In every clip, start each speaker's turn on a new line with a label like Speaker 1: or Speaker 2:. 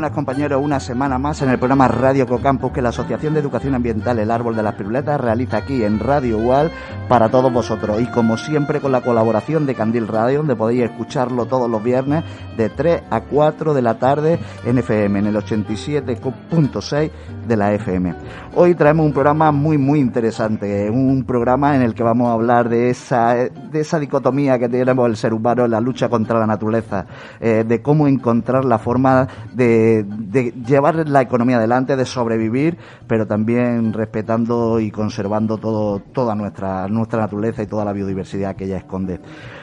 Speaker 1: buenas compañeros, una semana más en el programa Radio Cocampus que la Asociación de Educación Ambiental El Árbol de las Piruletas realiza aquí en Radio UAL para todos vosotros y como siempre con la colaboración de Candil Radio donde podéis escucharlo todos los viernes de 3 a 4 de la tarde en FM, en el 87.6 de la FM. Hoy traemos un programa muy muy interesante, un programa en el que vamos a hablar de esa, de esa dicotomía que tenemos el ser humano en la lucha contra la naturaleza, eh, de cómo encontrar la forma de, de llevar la economía adelante, de sobrevivir, pero también respetando y conservando todo, toda nuestra, nuestra naturaleza y toda la biodiversidad que ella esconde.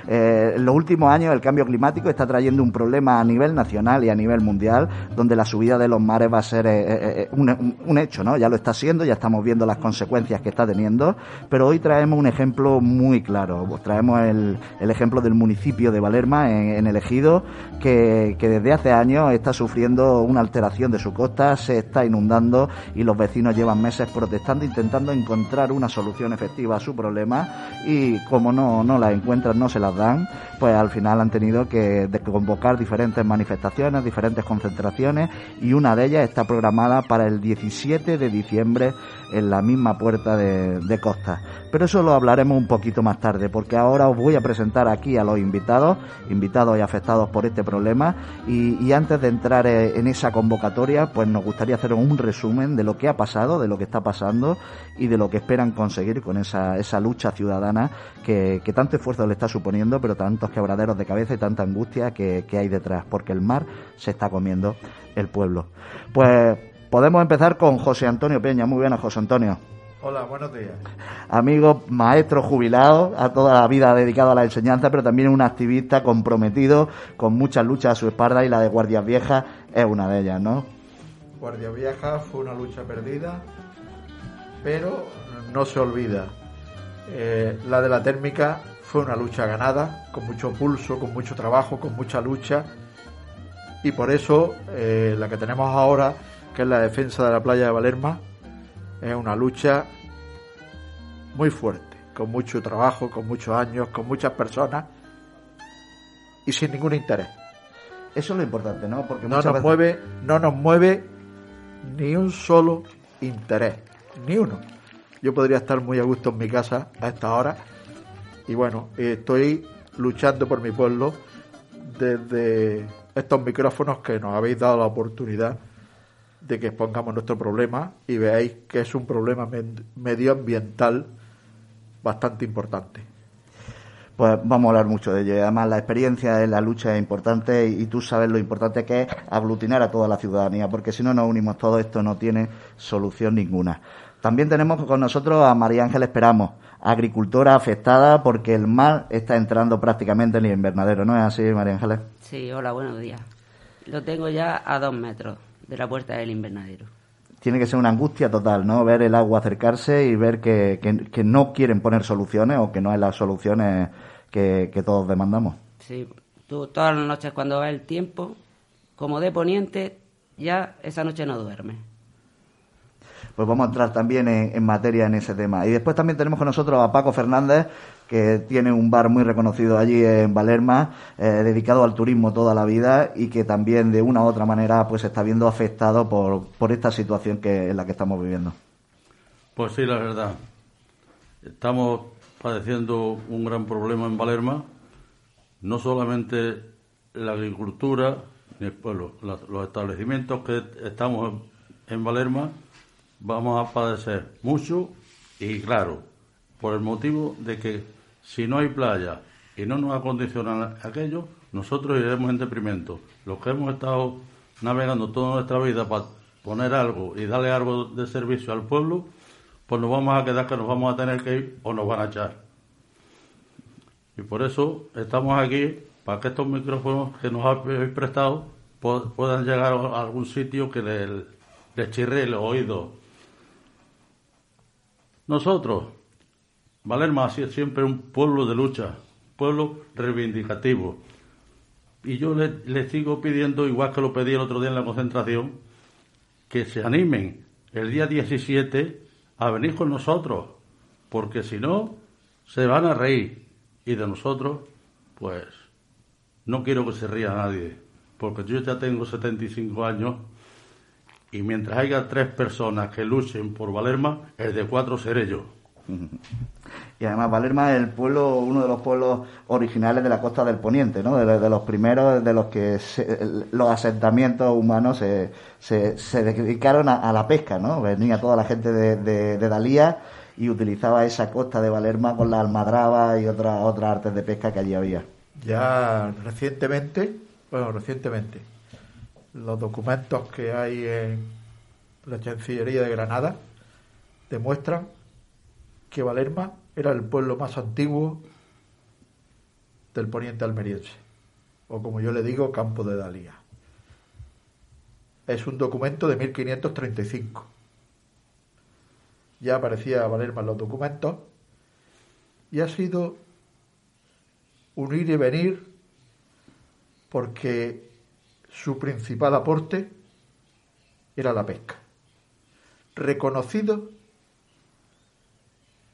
Speaker 1: Eh, en los últimos años el cambio climático está trayendo un problema a nivel nacional y a nivel mundial, donde la subida de los mares va a ser eh, eh, un, hecho, ¿no? Ya lo está siendo, ya estamos viendo las consecuencias que está teniendo, pero hoy traemos un ejemplo muy claro. Pues traemos el, ejemplo del municipio de Valerma, en, en el Ejido, que, que desde hace años está sufriendo una alteración de su costa, se está inundando y los vecinos llevan meses protestando, intentando encontrar una solución efectiva a su problema y como no, no la encuentran, no se las pues al final han tenido que convocar diferentes manifestaciones, diferentes concentraciones y una de ellas está programada para el 17 de diciembre en la misma puerta de, Costa. Pero eso lo hablaremos un poquito más tarde, porque ahora os voy a presentar aquí a los invitados, invitados y afectados por este problema, y, antes de entrar en esa convocatoria, pues nos gustaría hacer un resumen de lo que ha pasado, de lo que está pasando y de lo que esperan conseguir con esa, esa lucha ciudadana que, que tanto esfuerzo le está suponiendo, pero tantos quebraderos de cabeza y tanta angustia que, que hay detrás, porque el mar se está comiendo el pueblo. Pues podemos empezar con José Antonio Peña. Muy buenas, José Antonio.
Speaker 2: Hola, buenos días.
Speaker 1: Amigo, maestro jubilado, a toda la vida dedicado a la enseñanza, pero también un activista comprometido con muchas luchas a su espalda y la de Guardias Viejas es una de ellas, ¿no?
Speaker 2: Guardias Viejas fue una lucha perdida, pero no se olvida. Eh, la de la térmica fue una lucha ganada, con mucho pulso, con mucho trabajo, con mucha lucha, y por eso eh, la que tenemos ahora, que es la defensa de la playa de Valerma, es una lucha muy fuerte, con mucho trabajo, con muchos años, con muchas personas y sin ningún interés.
Speaker 1: Eso es lo importante, ¿no?
Speaker 2: Porque no nos veces... mueve, no nos mueve ni un solo interés, ni uno. Yo podría estar muy a gusto en mi casa a esta hora y bueno, estoy luchando por mi pueblo desde estos micrófonos que nos habéis dado la oportunidad de que expongamos nuestro problema y veáis que es un problema medioambiental bastante importante.
Speaker 1: Pues vamos a hablar mucho de ello. Además, la experiencia en la lucha es importante y tú sabes lo importante que es aglutinar a toda la ciudadanía, porque si no nos unimos todo esto no tiene solución ninguna. También tenemos con nosotros a María Ángel Esperamos, agricultora afectada porque el mar está entrando prácticamente en el invernadero. ¿No es así, María Ángeles?
Speaker 3: Sí, hola, buenos días. Lo tengo ya a dos metros de la puerta del invernadero.
Speaker 1: Tiene que ser una angustia total, ¿no? Ver el agua acercarse y ver que, que, que no quieren poner soluciones o que no hay las soluciones que, que todos demandamos.
Speaker 3: Sí, tú todas las noches cuando va el tiempo, como de poniente, ya esa noche no duerme.
Speaker 1: Pues vamos a entrar también en, materia en ese tema. Y después también tenemos con nosotros a Paco Fernández, que tiene un bar muy reconocido allí en Valerma, eh, dedicado al turismo toda la vida y que también de una u otra manera pues está viendo afectado por, por esta situación que en la que estamos viviendo.
Speaker 4: Pues sí, la verdad. Estamos padeciendo un gran problema en Valerma, no solamente la agricultura ni el pueblo, los establecimientos que estamos en Valerma vamos a padecer mucho y claro, por el motivo de que si no hay playa y no nos acondicionan aquello, nosotros iremos en deprimento. Los que hemos estado navegando toda nuestra vida para poner algo y darle algo de servicio al pueblo, pues nos vamos a quedar que nos vamos a tener que ir o nos van a echar. Y por eso estamos aquí para que estos micrófonos que nos habéis prestado puedan llegar a algún sitio que les, les chirre el oído. Nosotros, Valerma ha sido siempre un pueblo de lucha, pueblo reivindicativo. Y yo le, le, sigo pidiendo, igual que lo pedí el otro día en la concentración, que se animen el día 17 a venir con nosotros, porque si no, se van a reír. Y de nosotros, pues, no quiero que se ría nadie. porque yo ya tengo 75 años y mientras haya tres personas que luchen por Valerma, el de cuatro seré yo.
Speaker 1: Y además Valerma es el pueblo, uno de los pueblos originales de la costa del Poniente, ¿no? De, los primeros de los que los asentamientos humanos se, se, dedicaron a, la pesca, ¿no? Venía toda la gente de, de, Dalía y utilizaba esa costa de Valerma con la almadraba y otras otras artes de pesca que allí había.
Speaker 2: Ya recientemente, bueno, recientemente, los documentos que hay en la Chancillería de Granada demuestran que Valerma era el pueblo más antiguo del poniente almeriense, o como yo le digo, Campo de Dalía. Es un documento de 1535. Ya aparecía Valerma en los documentos y ha sido un ir y venir porque su principal aporte era la pesca, reconocido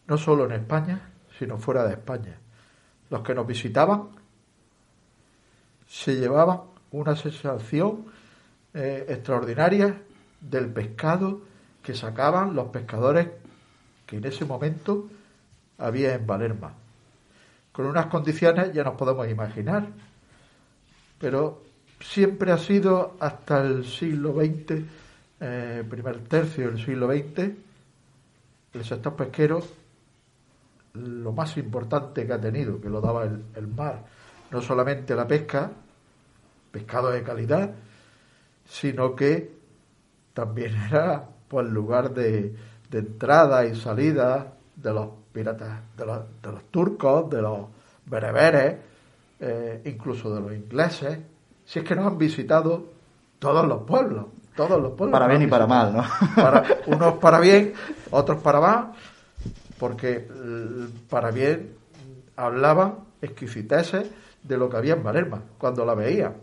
Speaker 2: no solo en España, sino fuera de España. Los que nos visitaban se llevaban una sensación eh, extraordinaria del pescado que sacaban los pescadores que en ese momento había en Valerma. Con unas condiciones ya nos podemos imaginar, pero siempre ha sido hasta el siglo XX, eh, primer tercio del siglo XX, el sector pesquero lo más importante que ha tenido, que lo daba el, mar, no solamente la pesca, pescado de calidad, sino que también era pues lugar de, entrada y salida de los piratas, de los, de los turcos, de los bereberes, eh, incluso de los ingleses, si es que nos han visitado todos los pueblos, todos los pueblos.
Speaker 1: Para bien y para mal, ¿no?
Speaker 2: Para, unos para bien, otros para mal, porque para bien hablaban exquisiteces de lo que había en Valerma, cuando la veía.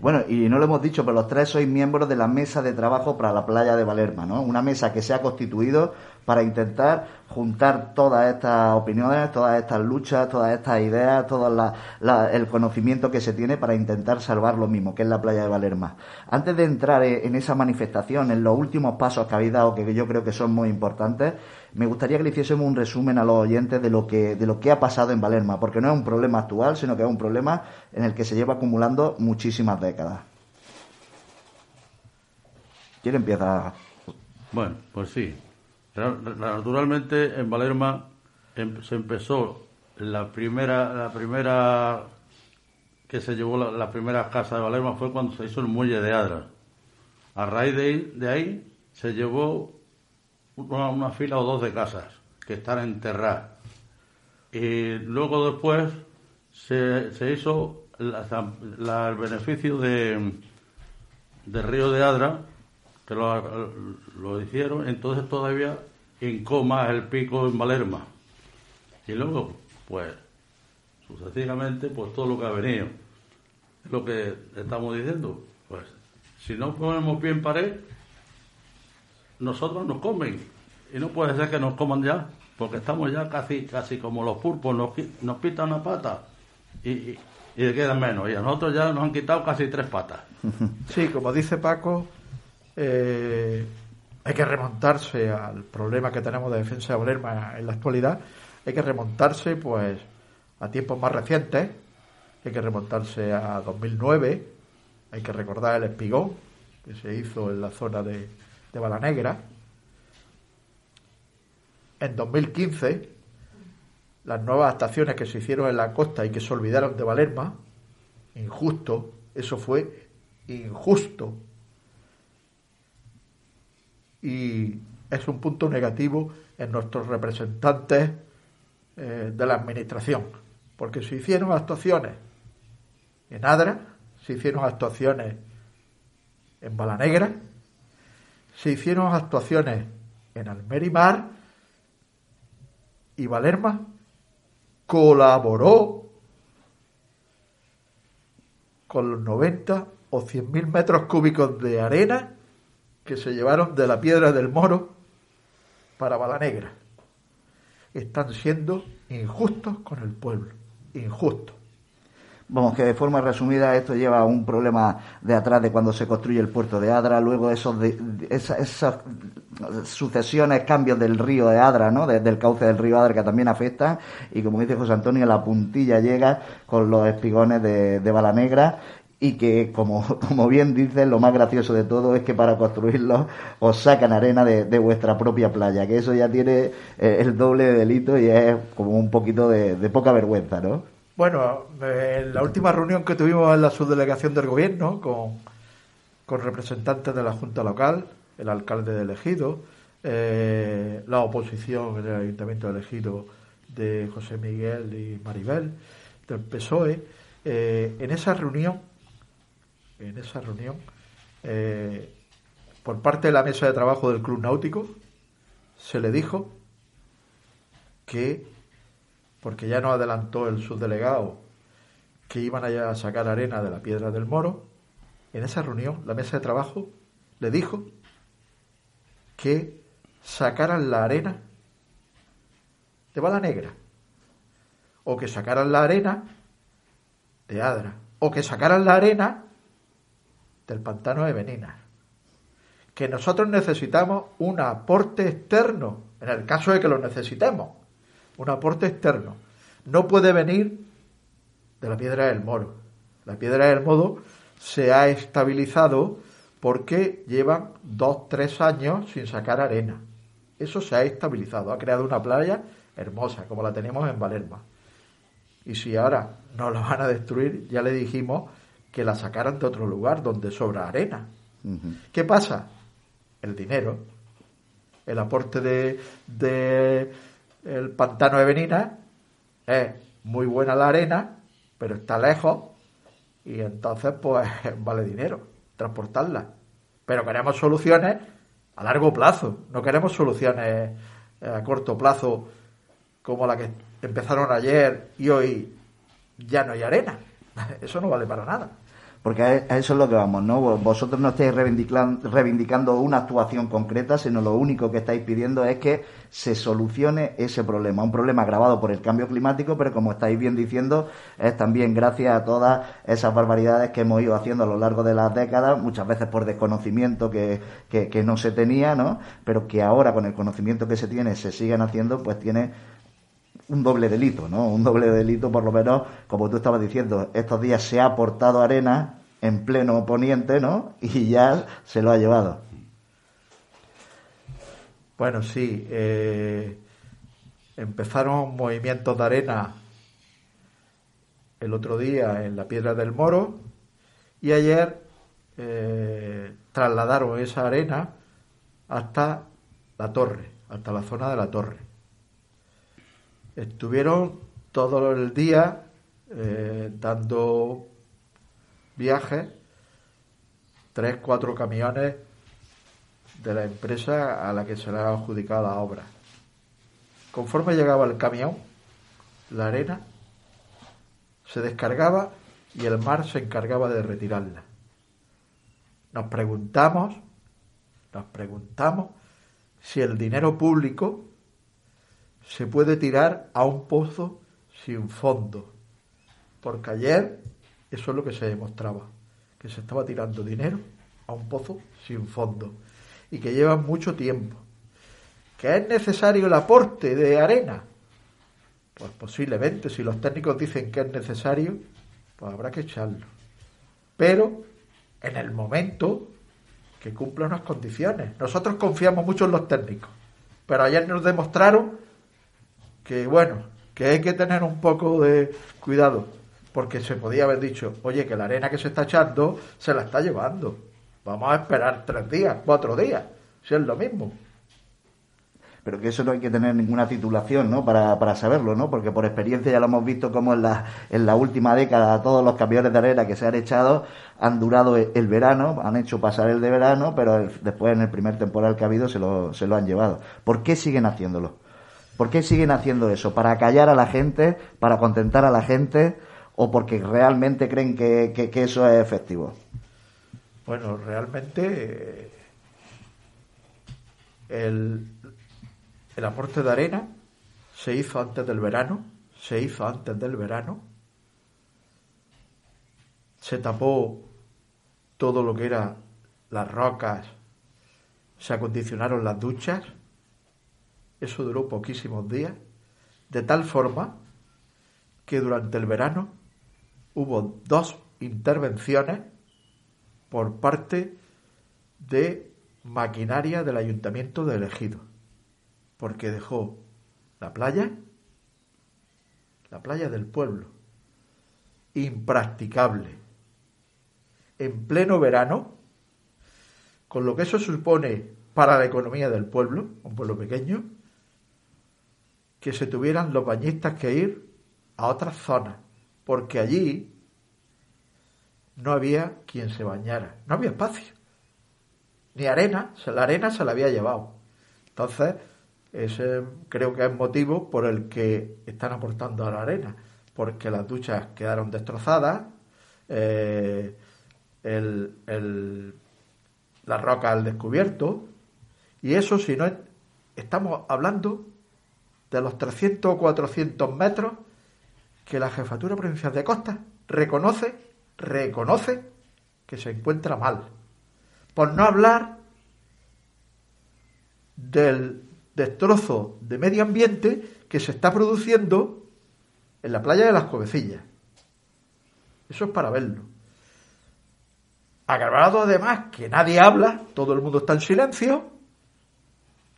Speaker 1: Bueno, y no lo hemos dicho, pero los tres sois miembros de la mesa de trabajo para la playa de Valerma, ¿no? Una mesa que se ha constituido para intentar juntar todas estas opiniones, todas estas luchas, todas estas ideas, todo el conocimiento que se tiene para intentar salvar lo mismo, que es la playa de Valerma. Antes de entrar en esa manifestación, en los últimos pasos que habéis dado, que yo creo que son muy importantes, me gustaría que le hiciésemos un resumen a los oyentes de lo que, de lo que ha pasado en Valerma, porque no es un problema actual, sino que es un problema en el que se lleva acumulando muchísimas décadas. ¿Quién empieza?
Speaker 4: Bueno, pues sí. Naturalmente en Valerma em, se empezó la primera, la primera que se llevó la, primera casa de Valerma fue cuando se hizo el muelle de Adra. A raíz de ahí se llevó una, fila o dos de casas que están enterradas. Y luego después se, se hizo el beneficio de, Río de Adra, que lo, lo hicieron, entonces todavía en coma el pico en Valerma. Y luego, pues, sucesivamente, pues todo lo que ha venido. Es lo que estamos diciendo. Pues, si no ponemos bien pared, nosotros nos comen. Y no puede ser que nos coman ya, porque estamos ya casi casi como los pulpos, nos, nos pitan una pata y, y, y quedan menos. Y a nosotros ya nos han quitado casi tres patas.
Speaker 2: Sí, como dice Paco, eh, hay que remontarse al problema que tenemos de defensa de Valerma en la actualidad. Hay que remontarse, pues, a tiempos más recientes. Hay que remontarse a 2009. Hay que recordar el espigón que se hizo en la zona de, de Balanegra. En 2015, las nuevas estaciones que se hicieron en la costa y que se olvidaron de Valerma, injusto, eso fue injusto. Y es un punto negativo en nuestros representantes eh, de la administración, porque se hicieron actuaciones en Adra, se hicieron actuaciones en Balanegra, se hicieron actuaciones en Almerimar y Valerma colaboró con los 90 o 100 mil metros cúbicos de arena que se llevaron de la piedra del Moro para Balanegra. Están siendo injustos con el pueblo, injustos.
Speaker 1: Vamos, que de forma resumida esto lleva a un problema de atrás de cuando se construye el puerto de Adra, luego esos de, esas, sucesiones, cambios del río de Adra, ¿no? del cauce del río Adra que también afectan y como dice José Antonio, la puntilla llega con los espigones de, de bala negra y que, como, como bien dice, lo más gracioso de todo es que para construirlo os sacan arena de, de vuestra propia playa, que eso ya tiene eh, el doble de delito y es como un poquito de, de poca vergüenza, ¿no?
Speaker 2: Bueno, en la última reunión que tuvimos en la subdelegación del gobierno con, representantes de la Junta Local, el alcalde de Elegido, eh, la oposición en el Ayuntamiento de Elegido de José Miguel y Maribel, del PSOE, eh, en esa reunión, en esa reunión, eh, por parte de la mesa de trabajo del Club Náutico, se le dijo que porque ya nos adelantó el subdelegado que iban a sacar arena de la piedra del moro, en esa reunión la mesa de trabajo le dijo que sacaran la arena de bala negra, o que sacaran la arena de Adra, o que sacaran la arena del pantano de Benina. Que nosotros necesitamos un aporte externo, en el caso de que lo necesitemos un aporte externo. No puede venir de la piedra del moro. La piedra del moro se ha estabilizado porque llevan dos, tres años sin sacar arena. Eso se ha estabilizado, ha creado una playa hermosa, como la tenemos en Valerma. Y si ahora no la van a destruir, ya le dijimos que la sacaran de otro lugar donde sobra arena. ¿Qué pasa? El dinero, el aporte de, de el pantano de Benina, es muy buena la arena, pero está lejos y entonces pues vale dinero transportarla. Pero queremos soluciones a largo plazo, no queremos soluciones eh, a corto plazo como la que empezaron ayer y hoy ya no hay arena. Eso no vale para nada
Speaker 1: porque a eso es lo que vamos, ¿no? Vosotros no estáis reivindicando una actuación concreta, sino lo único que estáis pidiendo es que se solucione ese problema, un problema agravado por el cambio climático, pero como estáis bien diciendo, es también gracias a todas esas barbaridades que hemos ido haciendo a lo largo de las décadas, muchas veces por desconocimiento que, que, que no se tenía, ¿no? Pero que ahora con el conocimiento que se tiene se siguen haciendo, pues tiene un doble delito, ¿no? Un doble delito, por lo menos, como tú estabas diciendo, estos días se ha aportado arena en pleno poniente, ¿no? Y ya se lo ha llevado.
Speaker 2: Bueno, sí. Eh, empezaron movimientos de arena el otro día en la Piedra del Moro y ayer eh, trasladaron esa arena hasta la torre, hasta la zona de la torre. Estuvieron todo el día eh, dando viajes, tres, cuatro camiones de la empresa a la que se le ha adjudicado la obra. Conforme llegaba el camión, la arena se descargaba y el mar se encargaba de retirarla. Nos preguntamos, nos preguntamos si el dinero público se puede tirar a un pozo sin fondo. Porque ayer eso es lo que se demostraba, que se estaba tirando dinero a un pozo sin fondo y que lleva mucho tiempo. ¿Que es necesario el aporte de arena? Pues posiblemente, si los técnicos dicen que es necesario, pues habrá que echarlo. Pero en el momento que cumpla unas condiciones. Nosotros confiamos mucho en los técnicos, pero ayer nos demostraron que bueno, que hay que tener un poco de cuidado, porque se podía haber dicho, oye, que la arena que se está echando se la está llevando. Vamos a esperar tres días, cuatro días, si es lo mismo.
Speaker 1: Pero que eso no hay que tener ninguna titulación, ¿no? Para, para saberlo, ¿no? Porque por experiencia ya lo hemos visto como en la, en la última década todos los camiones de arena que se han echado han durado el, verano, han hecho pasar el de verano, pero después en el primer temporal que ha habido se lo, se lo han llevado. ¿Por qué siguen haciéndolo? ¿Por qué siguen haciendo eso? ¿Para callar a la gente? ¿Para contentar a la gente? ¿O porque realmente creen que, eso es efectivo?
Speaker 2: Bueno, realmente el, el aporte de arena se hizo antes del verano, se hizo antes del verano se tapó todo lo que era las rocas, se acondicionaron las duchas, eso duró poquísimos días, de tal forma que durante el verano hubo dos intervenciones por parte de maquinaria del ayuntamiento de Elegido, porque dejó la playa, la playa del pueblo, impracticable, en pleno verano, con lo que eso supone para la economía del pueblo, un pueblo pequeño, que se tuvieran los bañistas que ir a otras zonas, porque allí no había quien se bañara, no había espacio, ni arena, la arena se la había llevado. Entonces, ese creo que es motivo por el que están aportando a la arena, porque las duchas quedaron destrozadas, eh, el, la roca al descubierto, y eso si no estamos hablando de los 300 o 400 metros que la Jefatura Provincial de Costa reconoce, reconoce que se encuentra mal. Por no hablar del destrozo de medio ambiente que se está produciendo en la playa de las Covecillas. Eso es para verlo. Agravado además que nadie habla, todo el mundo está en silencio,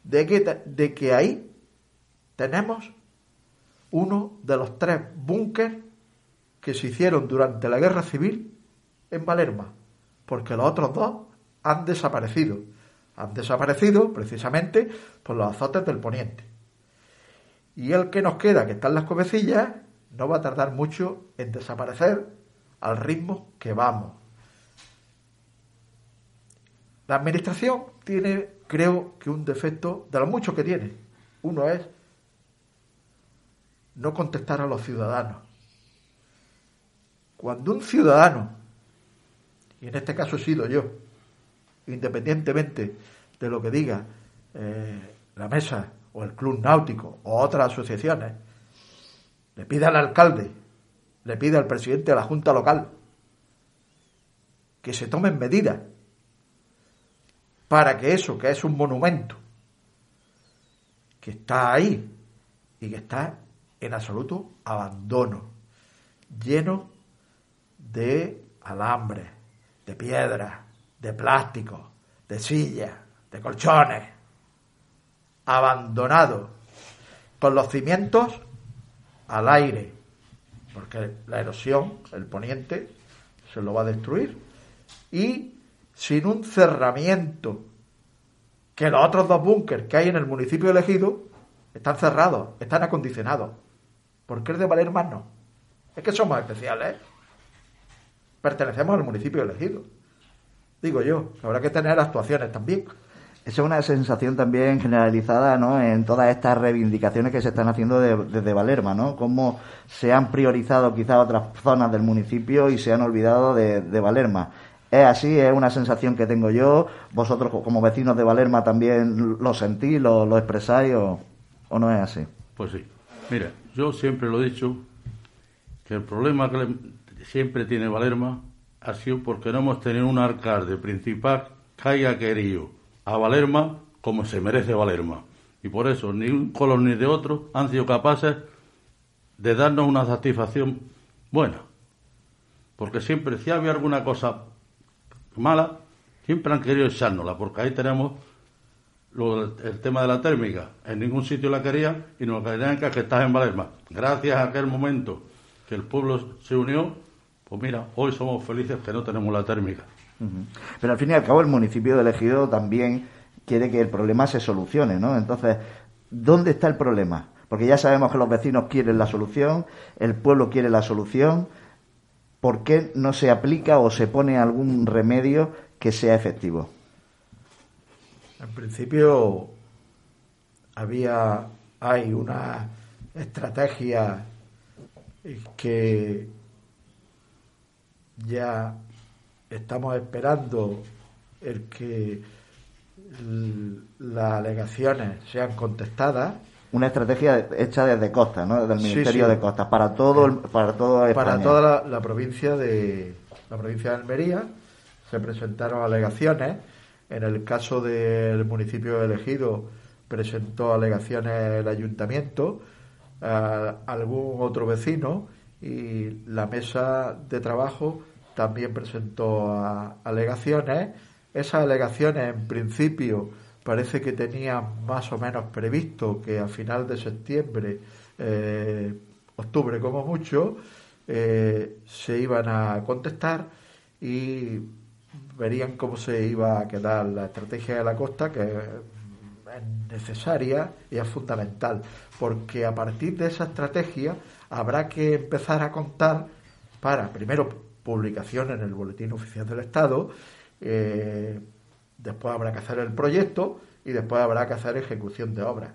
Speaker 2: de que, de que ahí tenemos uno de los tres búnkeres que se hicieron durante la guerra civil en Valerma, porque los otros dos han desaparecido. Han desaparecido precisamente por los azotes del poniente. Y el que nos queda, que está en las cobecillas, no va a tardar mucho en desaparecer al ritmo que vamos. La administración tiene, creo que un defecto de los muchos que tiene. Uno es no contestar a los ciudadanos. Cuando un ciudadano, y en este caso he sido yo, independientemente de lo que diga eh, la mesa o el club náutico o otras asociaciones, le pide al alcalde, le pide al presidente de la Junta Local que se tomen medidas para que eso, que es un monumento, que está ahí y que está en absoluto abandono, lleno de alambre, de piedra, de plástico, de sillas, de colchones, abandonado, con los cimientos al aire, porque la erosión, el poniente, se lo va a destruir, y sin un cerramiento, que los otros dos búnkers que hay en el municipio elegido están cerrados, están acondicionados. ¿Por qué el de Valer más no? Es que somos especiales. Pertenecemos al municipio elegido. Digo yo, habrá que tener actuaciones también.
Speaker 1: Esa es una sensación también generalizada ¿no? en todas estas reivindicaciones que se están haciendo desde Valerma, ¿no? Cómo se han priorizado quizás otras zonas del municipio y se han olvidado de, Valerma. Es así, es una sensación que tengo yo. Vosotros como vecinos de Valerma también lo sentís, lo, lo expresáis o, o no es así.
Speaker 4: Pues sí. Mira, yo siempre lo he dicho, que el problema que siempre tiene Valerma ha sido porque no hemos tenido un alcalde principal que haya querido a Valerma como se merece Valerma. Y por eso ni un color ni de otro han sido capaces de darnos una satisfacción buena. Porque siempre, si había alguna cosa mala, siempre han querido echárnosla, porque ahí tenemos el tema de la térmica. En ningún sitio la querían y nos querían que estás en Valerma. Gracias a aquel momento que el pueblo se unió, pues mira, hoy somos felices que no tenemos la térmica.
Speaker 1: Pero al fin y al cabo el municipio de Elegido también quiere que el problema se solucione, ¿no? Entonces, ¿dónde está el problema? Porque ya sabemos que los vecinos quieren la solución, el pueblo quiere la solución. ¿Por qué no se aplica o se pone algún remedio que sea efectivo?
Speaker 2: En principio había, hay una estrategia que ya estamos esperando el que las alegaciones sean contestadas
Speaker 1: una estrategia hecha desde Costa, ¿no? Desde el
Speaker 2: Sí,
Speaker 1: Ministerio
Speaker 2: sí.
Speaker 1: de Costas, para todo, el- para todo España.
Speaker 2: para toda la, la provincia de la provincia de Almería se presentaron alegaciones en el caso del municipio elegido presentó alegaciones el ayuntamiento a algún otro vecino y la mesa de trabajo también presentó a- alegaciones. Esas alegaciones en principio parece que tenían más o menos previsto que a final de septiembre eh, octubre como mucho eh, se iban a contestar y verían cómo se iba a quedar la estrategia de la costa, que es necesaria y es fundamental, porque a partir de esa estrategia habrá que empezar a contar para, primero, publicación en el Boletín Oficial del Estado, eh, después habrá que hacer el proyecto y después habrá que hacer ejecución de obras.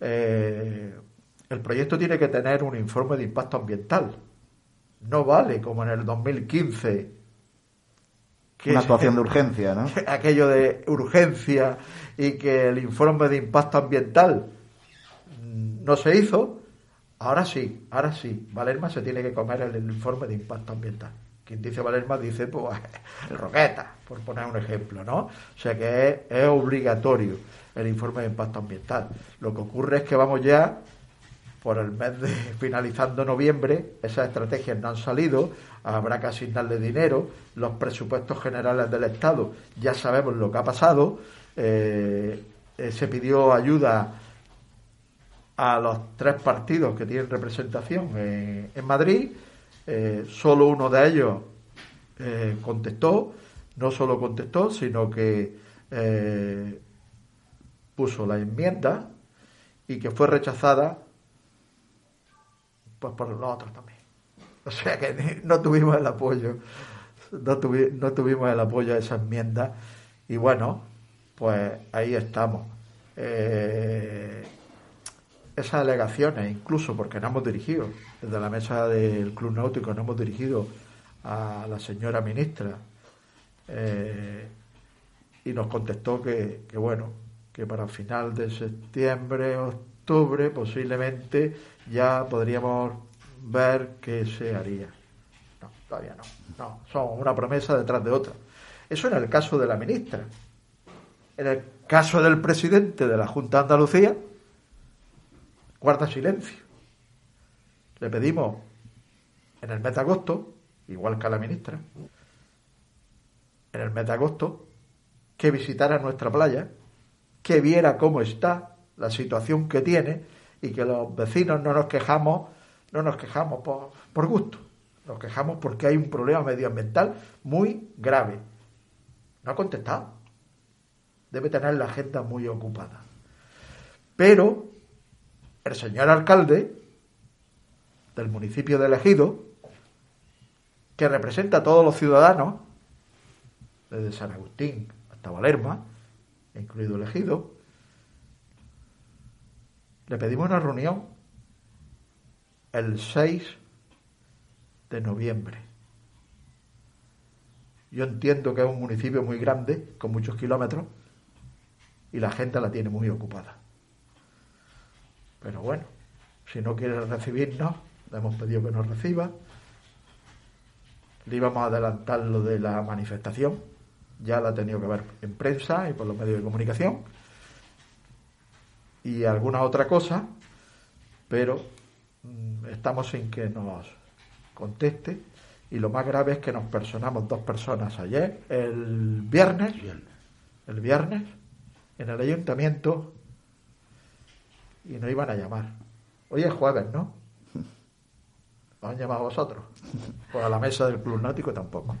Speaker 2: Eh, el proyecto tiene que tener un informe de impacto ambiental. No vale como en el 2015 que
Speaker 1: Una actuación de urgencia, ¿no?
Speaker 2: aquello de urgencia y que el informe de impacto ambiental no se hizo, ahora sí, ahora sí, Valerma se tiene que comer el, el informe de impacto ambiental. Quien dice Valerma dice, pues, el Roqueta, por poner un ejemplo, ¿no? O sea que es, es obligatorio el informe de impacto ambiental. Lo que ocurre es que vamos ya por el mes de finalizando noviembre, esas estrategias no han salido, habrá que asignarle dinero, los presupuestos generales del Estado, ya sabemos lo que ha pasado, eh, eh, se pidió ayuda a los tres partidos que tienen representación en, Madrid, eh, solo uno de ellos contestó, no solo contestó, sino que puso la enmienda y que fue rechazada pues por los otros también. O sea que no tuvimos el apoyo, no, tuvi- no tuvimos el apoyo a esa enmienda y bueno, pues ahí estamos. Eh, esas alegaciones, incluso porque nos hemos dirigido, desde la mesa del Club Náutico nos hemos dirigido a la señora ministra eh, y nos contestó que, que bueno, que para final de septiembre, posiblemente ya podríamos ver qué se haría. No, todavía no. No, son una promesa detrás de otra. Eso en el caso de la ministra. En el caso del presidente de la Junta de Andalucía, guarda silencio. Le pedimos en el mes de agosto, igual que a la ministra, en el mes de agosto, que visitara nuestra playa, que viera cómo está, la situación que tiene y que los vecinos no nos quejamos, no nos quejamos por, por gusto, nos quejamos porque hay un problema medioambiental muy grave. No ha contestado. Debe tener la agenda muy ocupada. Pero el señor alcalde del municipio de Elegido, que representa a todos los ciudadanos, desde San Agustín hasta Valerma, incluido Elegido, le pedimos una reunión el 6 de noviembre. Yo entiendo que es un municipio muy grande, con muchos kilómetros, y la gente la tiene muy ocupada. Pero bueno, si no quiere recibirnos, le hemos pedido que nos reciba. Le íbamos a adelantar lo de la manifestación, ya la ha tenido que ver en prensa y por los medios de comunicación. Y alguna otra cosa, pero mm, estamos sin que nos conteste. Y lo más grave es que nos personamos dos personas ayer, el viernes, el viernes, en el ayuntamiento, y nos iban a llamar. Hoy es jueves, ¿no? ¿Os han llamado a vosotros? Pues a la mesa del Club Náutico tampoco.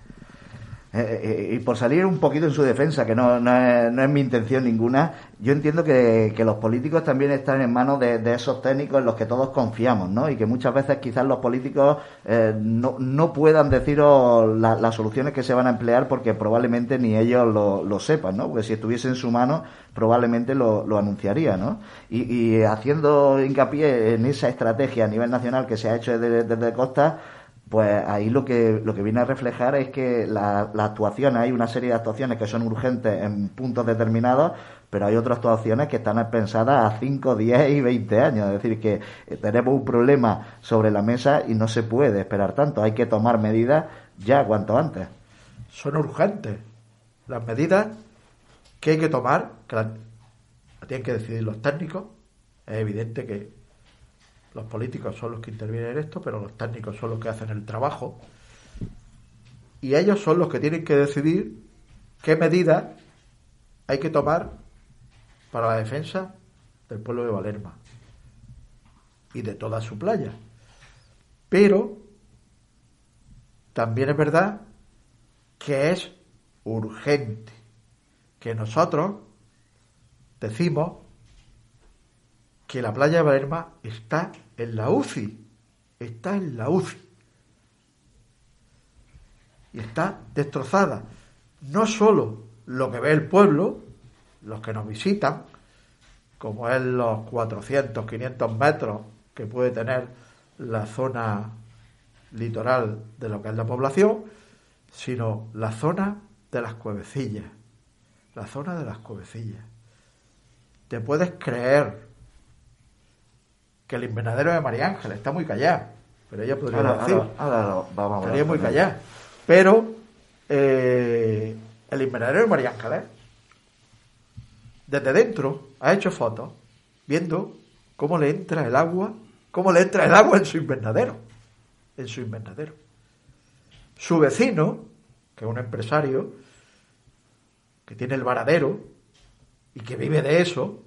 Speaker 1: Eh, eh, y por salir un poquito en su defensa, que no, no es mi intención ninguna, yo entiendo que, que los políticos también están en manos de, de esos técnicos en los que todos confiamos, ¿no? Y que muchas veces quizás los políticos eh, no, no puedan deciros la- las soluciones que se van a emplear porque probablemente ni ellos lo, lo sepan, ¿no? Porque si estuviese en su mano probablemente lo, lo anunciaría, ¿no? Y, y haciendo hincapié en esa estrategia a nivel nacional que se ha hecho desde, desde Costa, pues ahí lo que, lo que viene a reflejar es que las actuaciones, hay una serie de actuaciones que son urgentes en puntos determinados, pero hay otras actuaciones que están pensadas a 5, 10 y 20 años. Es decir, que tenemos un problema sobre la mesa y no se puede esperar tanto. Hay que tomar medidas ya cuanto antes.
Speaker 2: Son urgentes. Las medidas que hay que tomar, que las, tienen que decidir los técnicos. Es evidente que los políticos son los que intervienen en esto, pero los técnicos son los que hacen el trabajo. Y ellos son los que tienen que decidir qué medidas hay que tomar para la defensa del pueblo de Valerma y de toda su playa. Pero también es verdad que es urgente que nosotros decimos que la playa de Valerma está en la UCI, está en la UCI y está destrozada. No solo lo que ve el pueblo, los que nos visitan, como es los 400, 500 metros que puede tener la zona litoral de lo que es la población, sino la zona de las cuevecillas, la zona de las cuevecillas. Te puedes creer que el invernadero de María Ángela está muy callado, pero ella podría decir, estaría muy callado. Pero eh, el invernadero de María Ángeles desde dentro ha hecho fotos viendo cómo le entra el agua, cómo le entra el agua en su invernadero, en su invernadero. Su vecino, que es un empresario, que tiene el varadero y que vive de eso,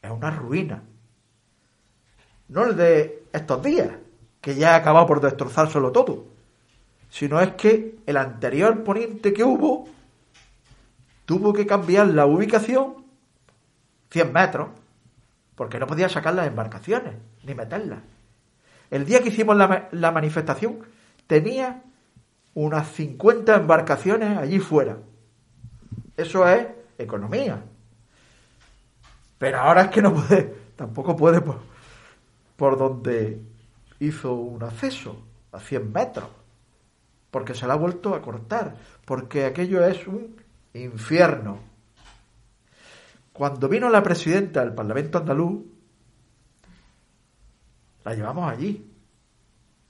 Speaker 2: es una ruina. No el de estos días, que ya ha acabado por destrozárselo todo, sino es que el anterior poniente que hubo tuvo que cambiar la ubicación 100 metros, porque no podía sacar las embarcaciones ni meterlas. El día que hicimos la, la manifestación tenía unas 50 embarcaciones allí fuera. Eso es economía. Pero ahora es que no puede, tampoco puede por, donde hizo un acceso, a 100 metros, porque se la ha vuelto a cortar, porque aquello es un infierno. Cuando vino la presidenta del Parlamento andaluz, la llevamos allí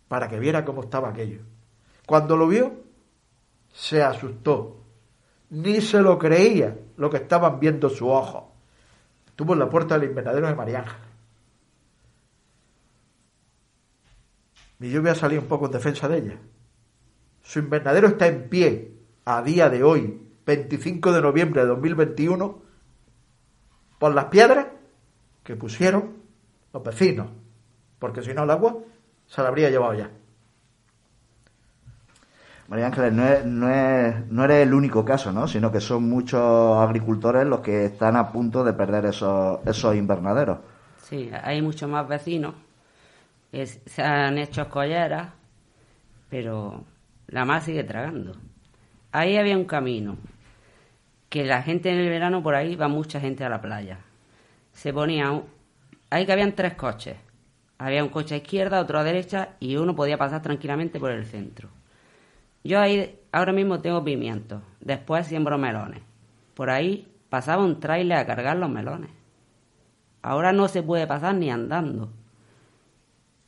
Speaker 2: para que viera cómo estaba aquello. Cuando lo vio, se asustó. Ni se lo creía lo que estaban viendo sus ojos. Estuvo en la puerta del invernadero de María Ángel. Y yo voy a salir un poco en defensa de ella. Su invernadero está en pie a día de hoy, 25 de noviembre de 2021 por las piedras que pusieron los vecinos, porque si no el agua se la habría llevado ya.
Speaker 1: María Ángeles, no, es, no, es, no eres el único caso, ¿no? Sino que son muchos agricultores los que están a punto de perder esos, esos invernaderos.
Speaker 3: Sí, hay muchos más vecinos se han hecho escolleras, pero la más sigue tragando. Ahí había un camino, que la gente en el verano por ahí va mucha gente a la playa. Se ponía, ahí que habían tres coches. Había un coche a izquierda, otro a derecha y uno podía pasar tranquilamente por el centro. Yo ahí ahora mismo tengo pimientos, después siembro melones. Por ahí pasaba un trailer a cargar los melones. Ahora no se puede pasar ni andando.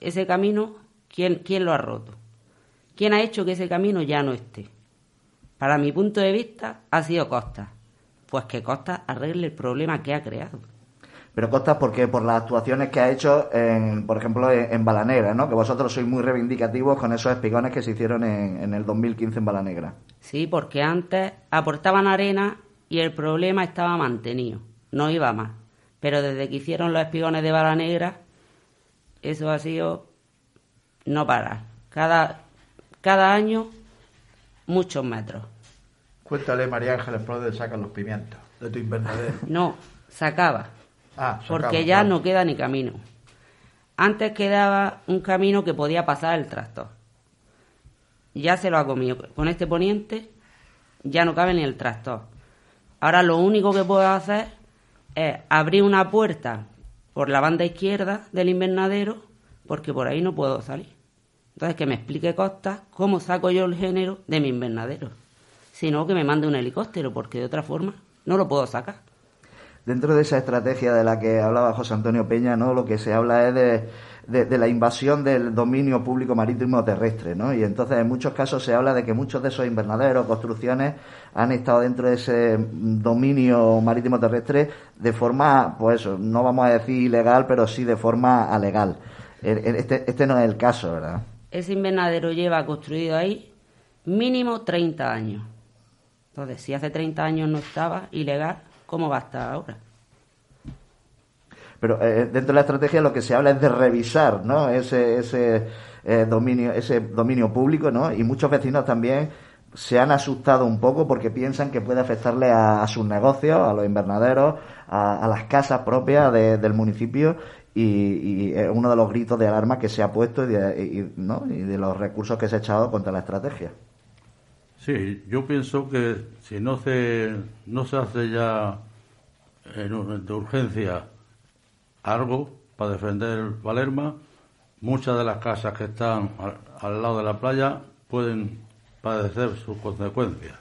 Speaker 3: Ese camino, ¿quién, quién lo ha roto? ¿Quién ha hecho que ese camino ya no esté? Para mi punto de vista, ha sido Costa. Pues que Costa arregle el problema que ha creado.
Speaker 1: Pero Costa, porque por las actuaciones que ha hecho, en, por ejemplo, en, Balanegra, ¿no? Que vosotros sois muy reivindicativos con esos espigones que se hicieron en, en el 2015 en Balanegra.
Speaker 3: Sí, porque antes aportaban arena y el problema estaba mantenido, no iba más. Pero desde que hicieron los espigones de Balanegra, eso ha sido no parar. Cada, cada año muchos metros.
Speaker 2: Cuéntale, María Ángeles, por dónde sacan los pimientos de tu invernadero.
Speaker 3: No, sacaba.
Speaker 2: Ah,
Speaker 3: porque ya no queda ni camino. Antes quedaba un camino que podía pasar el tractor. Ya se lo ha comido. Con este poniente ya no cabe ni el tractor. Ahora lo único que puedo hacer es abrir una puerta por la banda izquierda del invernadero porque por ahí no puedo salir. Entonces, que me explique Costa cómo saco yo el género de mi invernadero. Sino que me mande un helicóptero, porque de otra forma no lo puedo sacar.
Speaker 1: Dentro de esa estrategia de la que hablaba José Antonio Peña, ¿no? Lo que se habla es de, de, la invasión del dominio público marítimo terrestre, ¿no? Y entonces en muchos casos se habla de que muchos de esos invernaderos, construcciones, han estado dentro de ese dominio marítimo terrestre de forma, pues no vamos a decir ilegal, pero sí de forma alegal. Este, este no es el caso, ¿verdad?
Speaker 3: Ese invernadero lleva construido ahí mínimo 30 años. Entonces, si hace 30 años no estaba ilegal, ¿cómo va a estar ahora?
Speaker 1: Pero eh, dentro de la estrategia lo que se habla es de revisar ¿no? ese, ese, eh, dominio, ese dominio público ¿no? y muchos vecinos también se han asustado un poco porque piensan que puede afectarle a, sus negocios, a los invernaderos, a, las casas propias del municipio y, es uno de los gritos de alarma que se ha puesto y de, ¿no? y de los recursos que se ha echado contra la estrategia.
Speaker 4: Sí, yo pienso que si no se, no se hace ya en, de urgencia algo para defender Valerma, muchas de las casas que están al, lado de la playa pueden padecer sus consecuencias.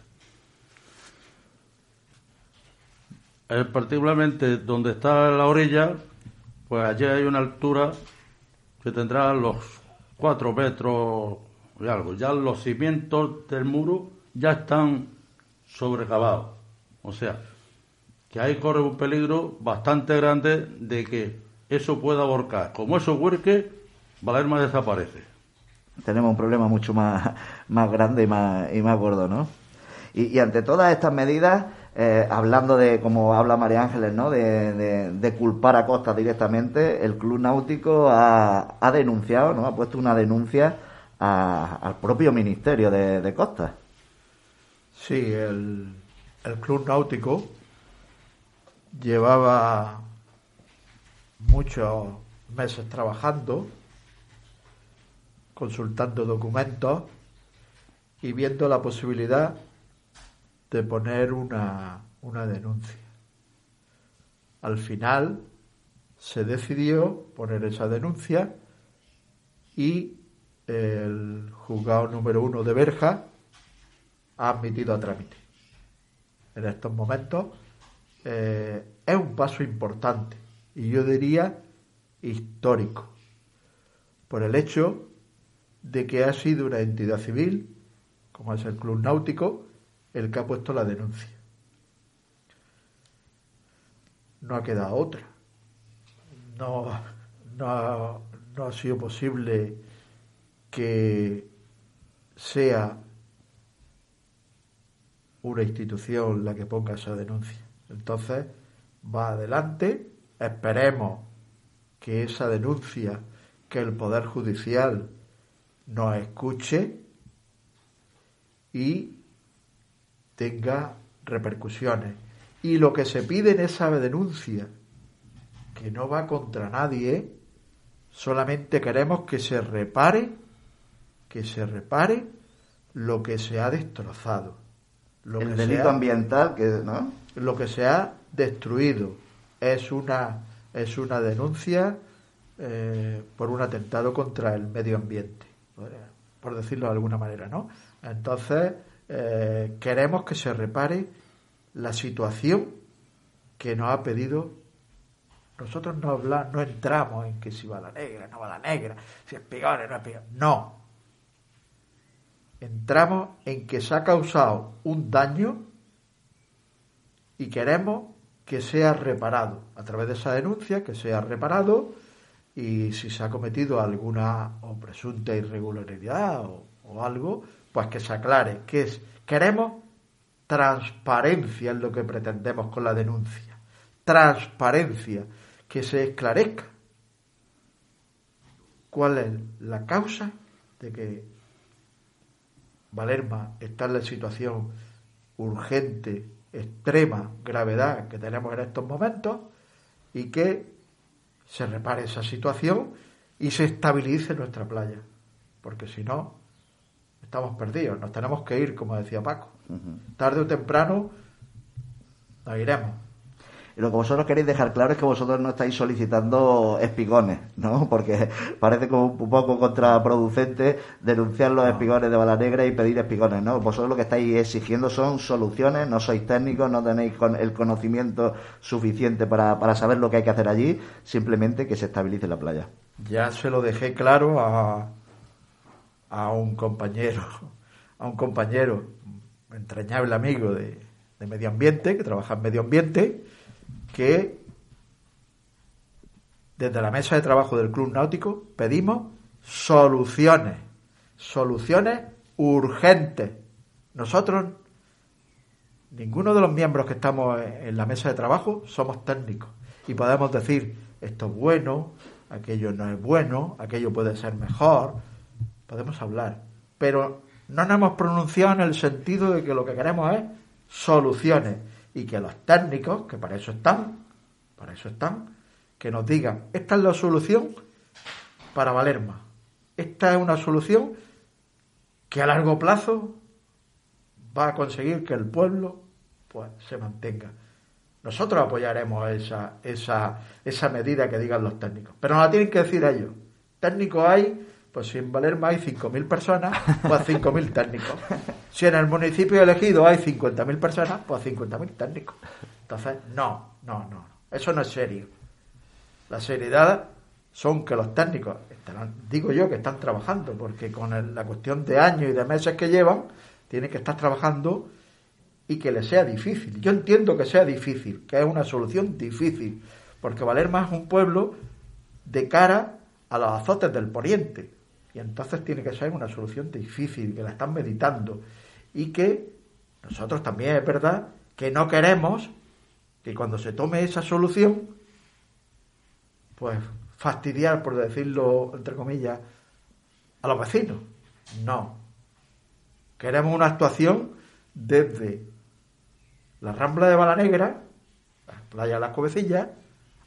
Speaker 4: Eh, particularmente donde está la orilla, pues allí hay una altura que tendrá los cuatro metros y algo. Ya los cimientos del muro ya están sobrecavados. O sea, que ahí corre un peligro bastante grande de que eso pueda aborcar. Como eso huerque, Valerma desaparece.
Speaker 1: Tenemos un problema mucho más, más grande y más, y más gordo, ¿no? Y, y ante todas estas medidas, eh, hablando de, como habla María Ángeles, ¿no? De, culpar a Costa directamente, el Club Náutico ha, denunciado, ¿no? Ha puesto una denuncia al propio Ministerio de, Costa.
Speaker 2: Sí, el, el Club Náutico llevaba muchos meses trabajando, consultando documentos y viendo la posibilidad de poner una, una denuncia. Al final se decidió poner esa denuncia y el juzgado número uno de Berja ha admitido a trámite. En estos momentos eh, es un paso importante y yo diría histórico por el hecho de que ha sido una entidad civil, como es el Club Náutico, el que ha puesto la denuncia. No ha quedado otra. No, no, no ha sido posible que sea una institución la que ponga esa denuncia. Entonces, va adelante, esperemos que esa denuncia, que el Poder Judicial nos escuche y tenga repercusiones. Y lo que se pide en esa denuncia, que no va contra nadie, solamente queremos que se repare, que se repare lo que se ha destrozado. Lo
Speaker 1: El delito ambiental, que, ¿no?
Speaker 2: Lo que se ha destruido es una, es una denuncia eh, por un atentado contra el medio ambiente, por decirlo de alguna manera, ¿no? Entonces, eh, queremos que se repare la situación que nos ha pedido. Nosotros no, hablamos, no entramos en que si va la negra, no va la negra, si es peor, no es peor. No. Entramos en que se ha causado un daño y queremos que sea reparado a través de esa denuncia, que sea reparado y si se ha cometido alguna o presunta irregularidad o, algo, pues que se aclare que es queremos transparencia en lo que pretendemos con la denuncia. Transparencia, que se esclarezca cuál es la causa de que Valerma está en la situación urgente, extrema gravedad que tenemos en estos momentos y que se repare esa situación y se estabilice nuestra playa. Porque si no, estamos perdidos, nos tenemos que ir, como decía Paco. Tarde o temprano nos iremos.
Speaker 1: Y lo que vosotros queréis dejar claro es que vosotros no estáis solicitando espigones, ¿no? Porque parece como un poco contraproducente denunciar los espigones de bala negra y pedir espigones, ¿no? Vosotros lo que estáis exigiendo son soluciones, no sois técnicos, no tenéis el conocimiento suficiente para, para saber lo que hay que hacer allí, simplemente que se estabilice la playa.
Speaker 2: Ya se lo dejé claro a, a un compañero, a un compañero, entrañable amigo de, de medio ambiente, que trabaja en medio ambiente, que desde la mesa de trabajo del Club Náutico pedimos soluciones, soluciones urgentes. Nosotros, ninguno de los miembros que estamos en la mesa de trabajo somos técnicos y podemos decir esto es bueno, aquello no es bueno, aquello puede ser mejor, podemos hablar, pero no nos hemos pronunciado en el sentido de que lo que queremos es soluciones y que los técnicos, que para eso están, para eso están, que nos digan, esta es la solución para Valerma. Esta es una solución que a largo plazo va a conseguir que el pueblo pues se mantenga. Nosotros apoyaremos esa, esa, esa medida que digan los técnicos, pero no la tienen que decir ellos. Técnicos hay pues si en Valerma hay 5.000 personas, pues 5.000 técnicos. Si en el municipio elegido hay 50.000 personas, pues 50.000 técnicos. Entonces, no, no, no. Eso no es serio. La seriedad son que los técnicos, digo yo que están trabajando, porque con la cuestión de años y de meses que llevan, tienen que estar trabajando y que les sea difícil. Yo entiendo que sea difícil, que es una solución difícil, porque Valerma es un pueblo de cara a los azotes del poniente. Y entonces tiene que ser una solución difícil, que la están meditando. Y que nosotros también es verdad que no queremos que cuando se tome esa solución, pues fastidiar, por decirlo entre comillas, a los vecinos. No. Queremos una actuación desde la Rambla de Bala Negra, la playa de las Covecillas,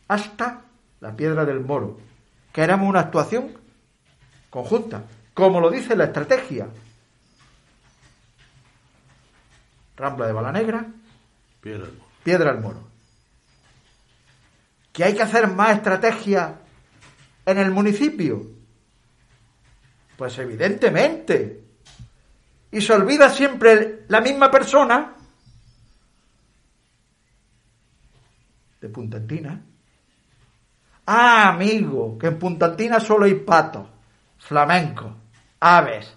Speaker 2: hasta la Piedra del Moro. Queremos una actuación conjunta, como lo dice la estrategia. Rambla de Bala Negra,
Speaker 4: Piedra,
Speaker 2: Piedra del Moro. ¿Que hay que hacer más estrategia en el municipio? Pues evidentemente. Y se olvida siempre la misma persona de Puntantina. Ah, amigo, que en Puntantina solo hay patos flamenco, aves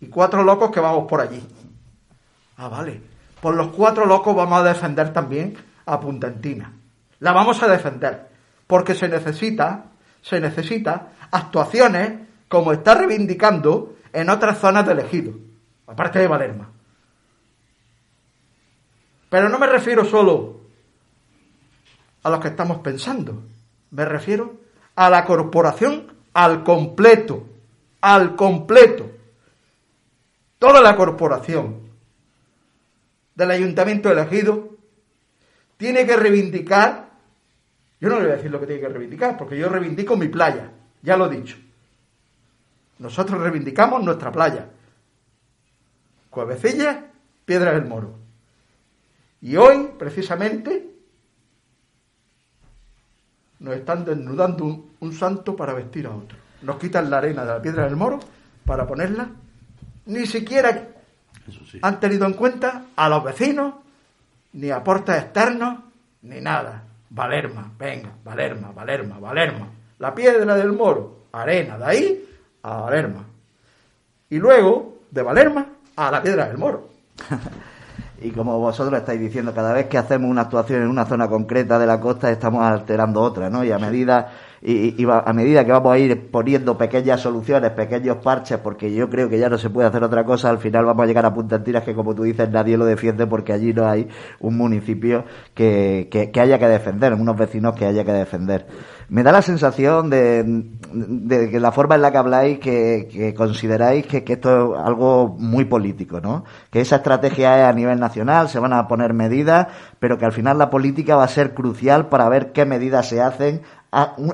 Speaker 2: y cuatro locos que vamos por allí. Ah, vale. Por los cuatro locos vamos a defender también a Puntantina. La vamos a defender porque se necesita, se necesita actuaciones como está reivindicando en otras zonas de elegido, aparte de Valerma. Pero no me refiero solo a los que estamos pensando, me refiero a la corporación al completo, al completo. Toda la corporación del ayuntamiento elegido tiene que reivindicar, yo no le voy a decir lo que tiene que reivindicar, porque yo reivindico mi playa, ya lo he dicho. Nosotros reivindicamos nuestra playa. Cuevecilla, Piedra del Moro. Y hoy, precisamente, nos están desnudando un, santo para vestir a otro. Nos quitan la arena de la piedra del moro para ponerla. Ni siquiera han tenido en cuenta a los vecinos, ni aportes externos, ni nada. Valerma, venga, Valerma, Valerma, Valerma. La piedra del moro, arena, de ahí a Valerma. Y luego, de Valerma a la piedra del moro.
Speaker 1: y como vosotros estáis diciendo, cada vez que hacemos una actuación en una zona concreta de la costa estamos alterando otra, ¿no? Y a medida y, a medida que vamos a ir poniendo pequeñas soluciones, pequeños parches, porque yo creo que ya no se puede hacer otra cosa, al final vamos a llegar a Punta Tiras que como tú dices nadie lo defiende porque allí no hay un municipio que, que, haya que defender, unos vecinos que haya que defender. Me da la sensación de, de que la forma en la que habláis que, que consideráis que, que, esto es algo muy político, ¿no? Que esa estrategia es a nivel nacional, se van a poner medidas, pero que al final la política va a ser crucial para ver qué medidas se hacen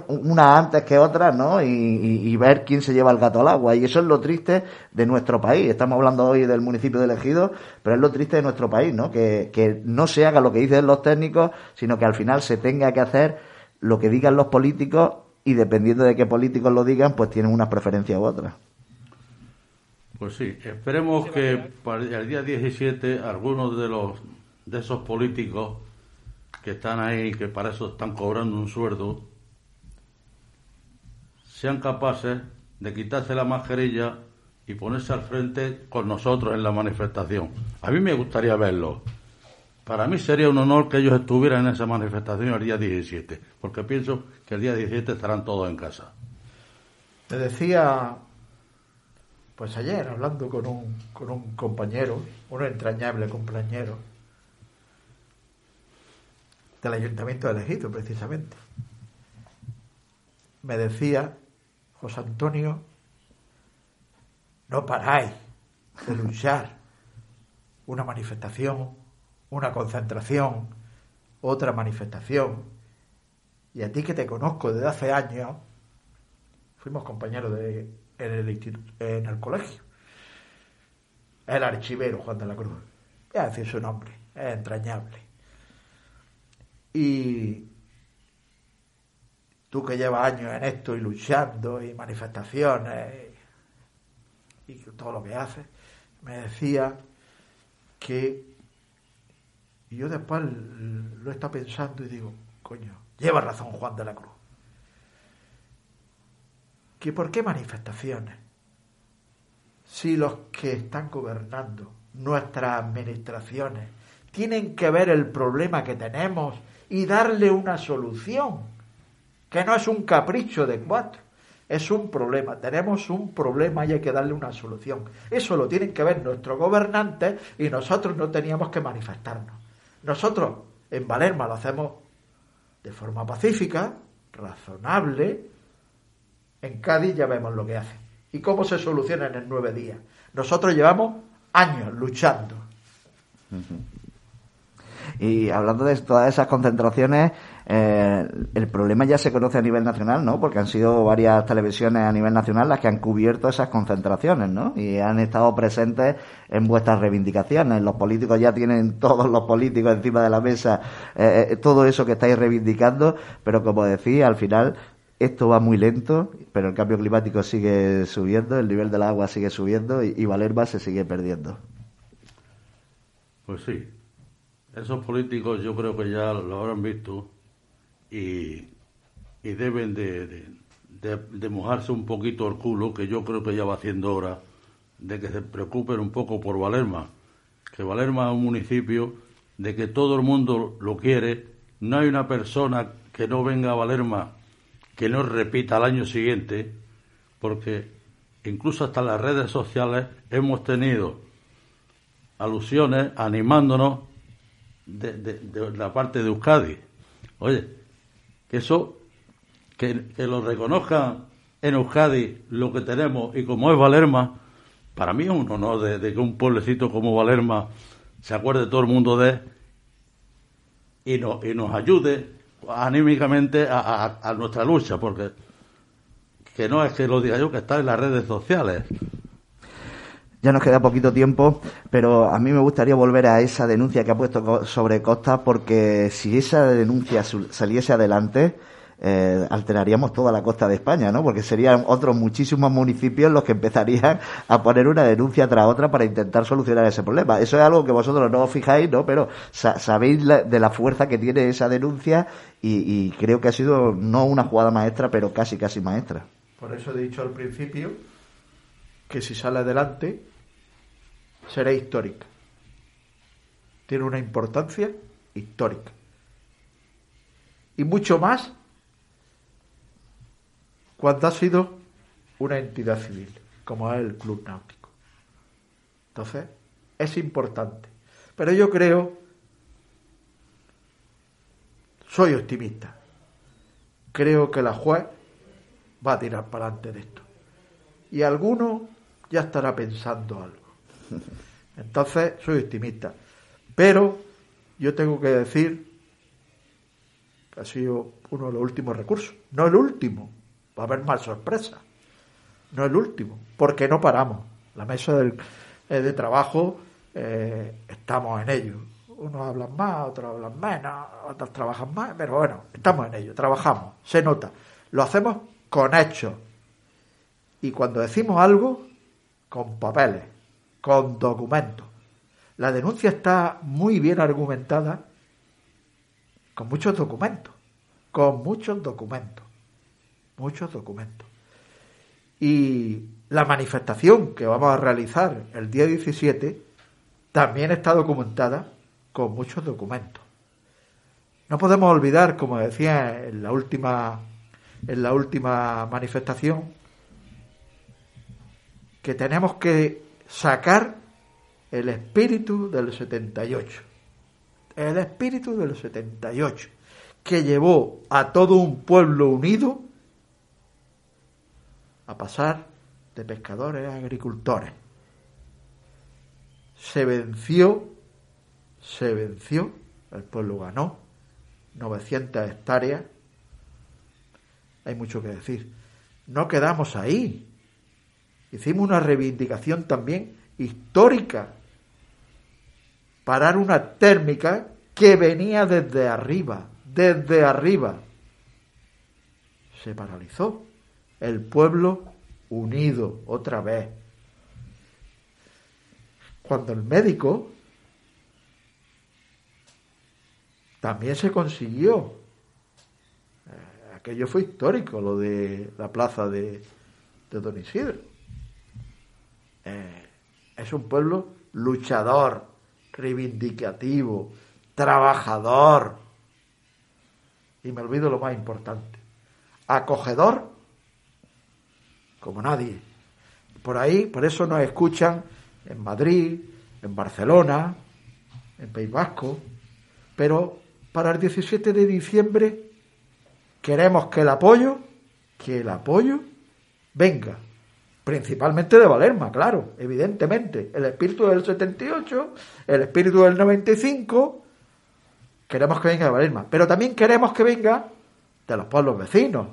Speaker 1: una antes que otra, ¿no? Y, ver quién se lleva el gato al agua. Y eso es lo triste de nuestro país. Estamos hablando hoy del municipio de Ejido, pero es lo triste de nuestro país, ¿no? Que, que no se haga lo que dicen los técnicos, sino que al final se tenga que hacer lo que digan los políticos y dependiendo de qué políticos lo digan, pues tienen unas preferencias u otras.
Speaker 4: Pues sí, esperemos que para el día 17 algunos de los de esos políticos que están ahí, que para eso están cobrando un sueldo, sean capaces de quitarse la mascarilla y ponerse al frente con nosotros en la manifestación. A mí me gustaría verlo. Para mí sería un honor que ellos estuvieran en esa manifestación el día 17, porque pienso que el día 17 estarán todos en casa.
Speaker 2: Te decía pues ayer, hablando con un, con un compañero, un entrañable compañero, del Ayuntamiento de Egipto, precisamente, me decía, José Antonio, no paráis de luchar. Una manifestación, una concentración, otra manifestación. Y a ti que te conozco desde hace años, fuimos compañeros de, en el, en el colegio. El archivero Juan de la Cruz. Voy a decir su nombre, es entrañable. Y tú que llevas años en esto y luchando y manifestaciones y todo lo que haces, me decía que y yo después lo estado pensando y digo, coño, lleva razón Juan de la Cruz. Que por qué manifestaciones si los que están gobernando nuestras administraciones tienen que ver el problema que tenemos y darle una solución, que no es un capricho de cuatro, es un problema, tenemos un problema y hay que darle una solución. Eso lo tienen que ver nuestros gobernantes y nosotros no teníamos que manifestarnos. Nosotros en Valerma lo hacemos de forma pacífica, razonable, en Cádiz ya vemos lo que hace. ¿Y cómo se soluciona en nueve días? Nosotros llevamos años luchando.
Speaker 1: Y hablando de todas esas concentraciones, eh, el problema ya se conoce a nivel nacional, ¿no? Porque han sido varias televisiones a nivel nacional las que han cubierto esas concentraciones, ¿no? Y han estado presentes en vuestras reivindicaciones. Los políticos ya tienen, todos los políticos encima de la mesa, eh, eh, todo eso que estáis reivindicando, pero como decía, al final esto va muy lento, pero el cambio climático sigue subiendo, el nivel del agua sigue subiendo y, Valerma se sigue perdiendo.
Speaker 4: Pues sí, esos políticos yo creo que ya lo habrán visto y, deben de, de, mojarse un poquito el culo, que yo creo que ya va haciendo hora de que se preocupen un poco por Valerma, que Valerma es un municipio de que todo el mundo lo quiere, no hay una persona que no venga a Valerma que no repita al año siguiente, porque incluso hasta las redes sociales hemos tenido alusiones animándonos de, la parte de Euskadi. Oye, que eso, que, lo reconozcan en Euskadi lo que tenemos y como es Valerma, para mí es un honor de, que un pueblecito como Valerma se acuerde todo el mundo de y, no, y nos ayude anímicamente a, nuestra lucha, porque que no es que lo diga yo, que está en las redes sociales.
Speaker 1: Ya nos queda poquito tiempo, pero a mí me gustaría volver a esa denuncia que ha puesto sobre Costa, porque si esa denuncia saliese adelante, eh, alteraríamos toda la costa de España, ¿no? Porque serían otros muchísimos municipios los que empezarían a poner una denuncia tras otra para intentar solucionar ese problema. Eso es algo que vosotros no os fijáis, ¿no? Pero sabéis de la fuerza que tiene esa denuncia y creo que ha sido no una jugada maestra, pero casi, casi maestra.
Speaker 2: Por eso he dicho al principio que si sale adelante será histórica. Tiene una importancia histórica. Y mucho más cuando ha sido una entidad civil, como es el Club Náutico. Entonces, es importante. Pero yo creo, soy optimista, creo que la juez va a tirar para adelante de esto. Y alguno ya estará pensando algo. Entonces, soy optimista. Pero yo tengo que decir que ha sido uno de los últimos recursos. No el último, va a haber más sorpresas. No el último, porque no paramos. La mesa del, eh, de trabajo eh, estamos en ello. Unos hablan más, otros hablan menos, otros trabajan más, pero bueno, estamos en ello, trabajamos, se nota. Lo hacemos con hechos. Y cuando decimos algo, con papeles, con documentos. La denuncia está muy bien argumentada con muchos documentos, con muchos documentos, muchos documentos. Y la manifestación que vamos a realizar el día 17 también está documentada con muchos documentos. No podemos olvidar, como decía en la última, en la última manifestación, que tenemos que sacar el espíritu del 78. El espíritu del 78, que llevó a todo un pueblo unido a pasar de pescadores a agricultores. Se venció, se venció, el pueblo ganó 900 hectáreas. Hay mucho que decir. No quedamos ahí. Hicimos una reivindicación también histórica. Parar una térmica que venía desde arriba, desde arriba. Se paralizó. El pueblo unido otra vez. Cuando el médico también se consiguió. Eh, aquello fue histórico, lo de la plaza de, de Don Isidro. Eh, es un pueblo luchador, reivindicativo, trabajador. Y me olvido lo más importante. Acogedor como nadie. Por ahí, por eso nos escuchan en Madrid, en Barcelona, en País Vasco. Pero para el 17 de diciembre queremos que el apoyo, que el apoyo venga principalmente de Valerma, claro, evidentemente. El espíritu del 78, el espíritu del 95, queremos que venga de Valerma, pero también queremos que venga de los pueblos vecinos,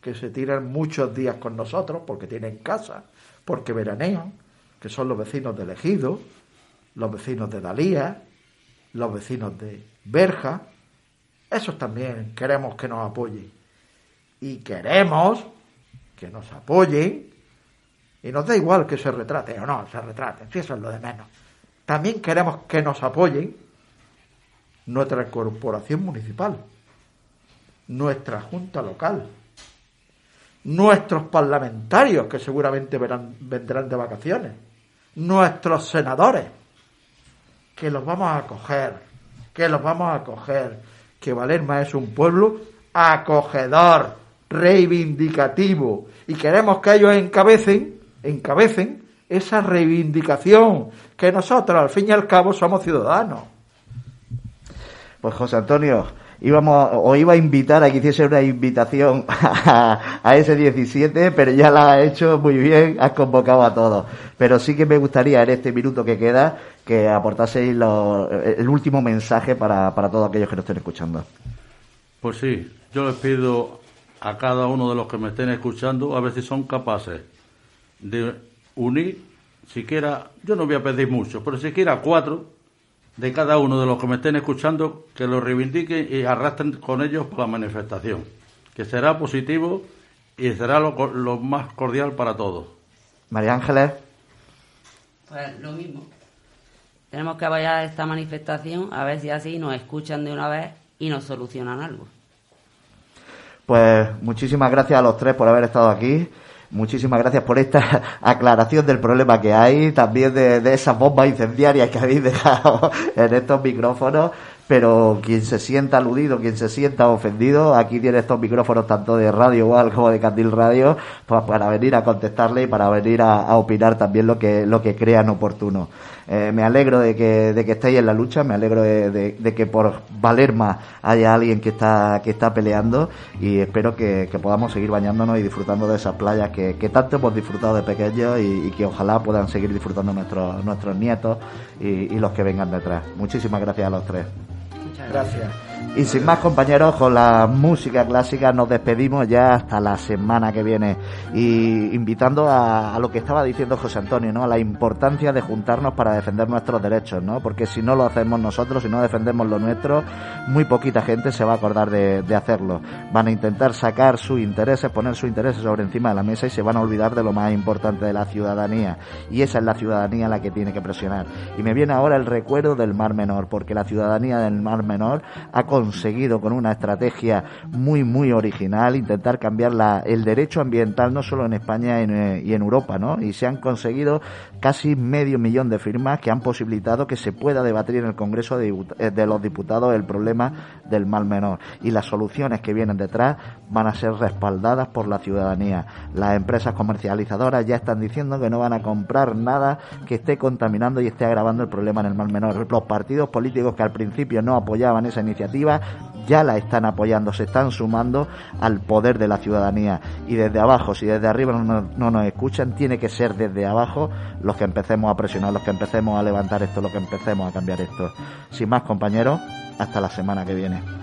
Speaker 2: que se tiran muchos días con nosotros porque tienen casa, porque veranean, que son los vecinos de Ejido, los vecinos de Dalía, los vecinos de Berja. Esos también queremos que nos apoyen. Y queremos que nos apoyen y nos da igual que se retrate o no se retrate, si eso es lo de menos. También queremos que nos apoyen nuestra corporación municipal, nuestra junta local, nuestros parlamentarios que seguramente vendrán de vacaciones, nuestros senadores, que los vamos a acoger, que los vamos a acoger, que Valerma es un pueblo acogedor, reivindicativo, y queremos que ellos encabecen encabecen esa reivindicación que nosotros, al fin y al cabo, somos ciudadanos.
Speaker 1: Pues José Antonio, íbamos o iba a invitar a que hiciese una invitación a, ese 17, pero ya la has hecho muy bien, has convocado a todos. Pero sí que me gustaría en este minuto que queda que aportaseis el último mensaje para, para todos aquellos que nos estén escuchando.
Speaker 4: Pues sí, yo les pido a cada uno de los que me estén escuchando a ver si son capaces de unir, siquiera, yo no voy a pedir mucho, pero siquiera cuatro de cada uno de los que me estén escuchando que lo reivindiquen y arrastren con ellos por la manifestación, que será positivo y será lo, lo más cordial para todos.
Speaker 1: María Ángeles.
Speaker 3: Pues lo mismo. Tenemos que apoyar esta manifestación a ver si así nos escuchan de una vez y nos solucionan algo.
Speaker 1: Pues muchísimas gracias a los tres por haber estado aquí. Muchísimas gracias por esta aclaración del problema que hay, también de, de esas bombas incendiarias que habéis dejado en estos micrófonos. Pero quien se sienta aludido, quien se sienta ofendido, aquí tiene estos micrófonos tanto de Radio Igual como de Candil Radio, pues para venir a contestarle y para venir a, opinar también lo que, lo que crean oportuno. Eh, me alegro de que, de que estéis en la lucha, me alegro de, que por valer más haya alguien que está, que está peleando y espero que, podamos seguir bañándonos y disfrutando de esas playas que, tanto hemos disfrutado de pequeños y, que ojalá puedan seguir disfrutando nuestros, nuestros nietos y los que vengan detrás. Muchísimas gracias a los tres.
Speaker 2: Gracias.
Speaker 1: Y sin más compañeros, con la música clásica nos despedimos ya hasta la semana que viene. Y invitando a, lo que estaba diciendo José Antonio, ¿no? A la importancia de juntarnos para defender nuestros derechos, ¿no? Porque si no lo hacemos nosotros, si no defendemos lo nuestro, muy poquita gente se va a acordar de, de hacerlo. Van a intentar sacar sus intereses, poner sus intereses sobre encima de la mesa y se van a olvidar de lo más importante de la ciudadanía. Y esa es la ciudadanía la que tiene que presionar. Y me viene ahora el recuerdo del Mar Menor, porque la ciudadanía del Mar Menor ha conseguido con una estrategia muy, muy original intentar cambiar la, el derecho ambiental no solo en España en, y en Europa, ¿no? Y se han conseguido casi medio millón de firmas que han posibilitado que se pueda debatir en el Congreso de, de los Diputados el problema del mal menor. Y las soluciones que vienen detrás van a ser respaldadas por la ciudadanía. Las empresas comercializadoras ya están diciendo que no van a comprar nada que esté contaminando y esté agravando el problema en el mal menor. Los partidos políticos que al principio no apoyaban esa iniciativa ya la están apoyando, se están sumando al poder de la ciudadanía. Y desde abajo, si desde arriba no, no, nos escuchan, tiene que ser desde abajo los que empecemos a presionar, los que empecemos a levantar esto, los que empecemos a cambiar esto. Sin más, compañeros, hasta la semana que viene.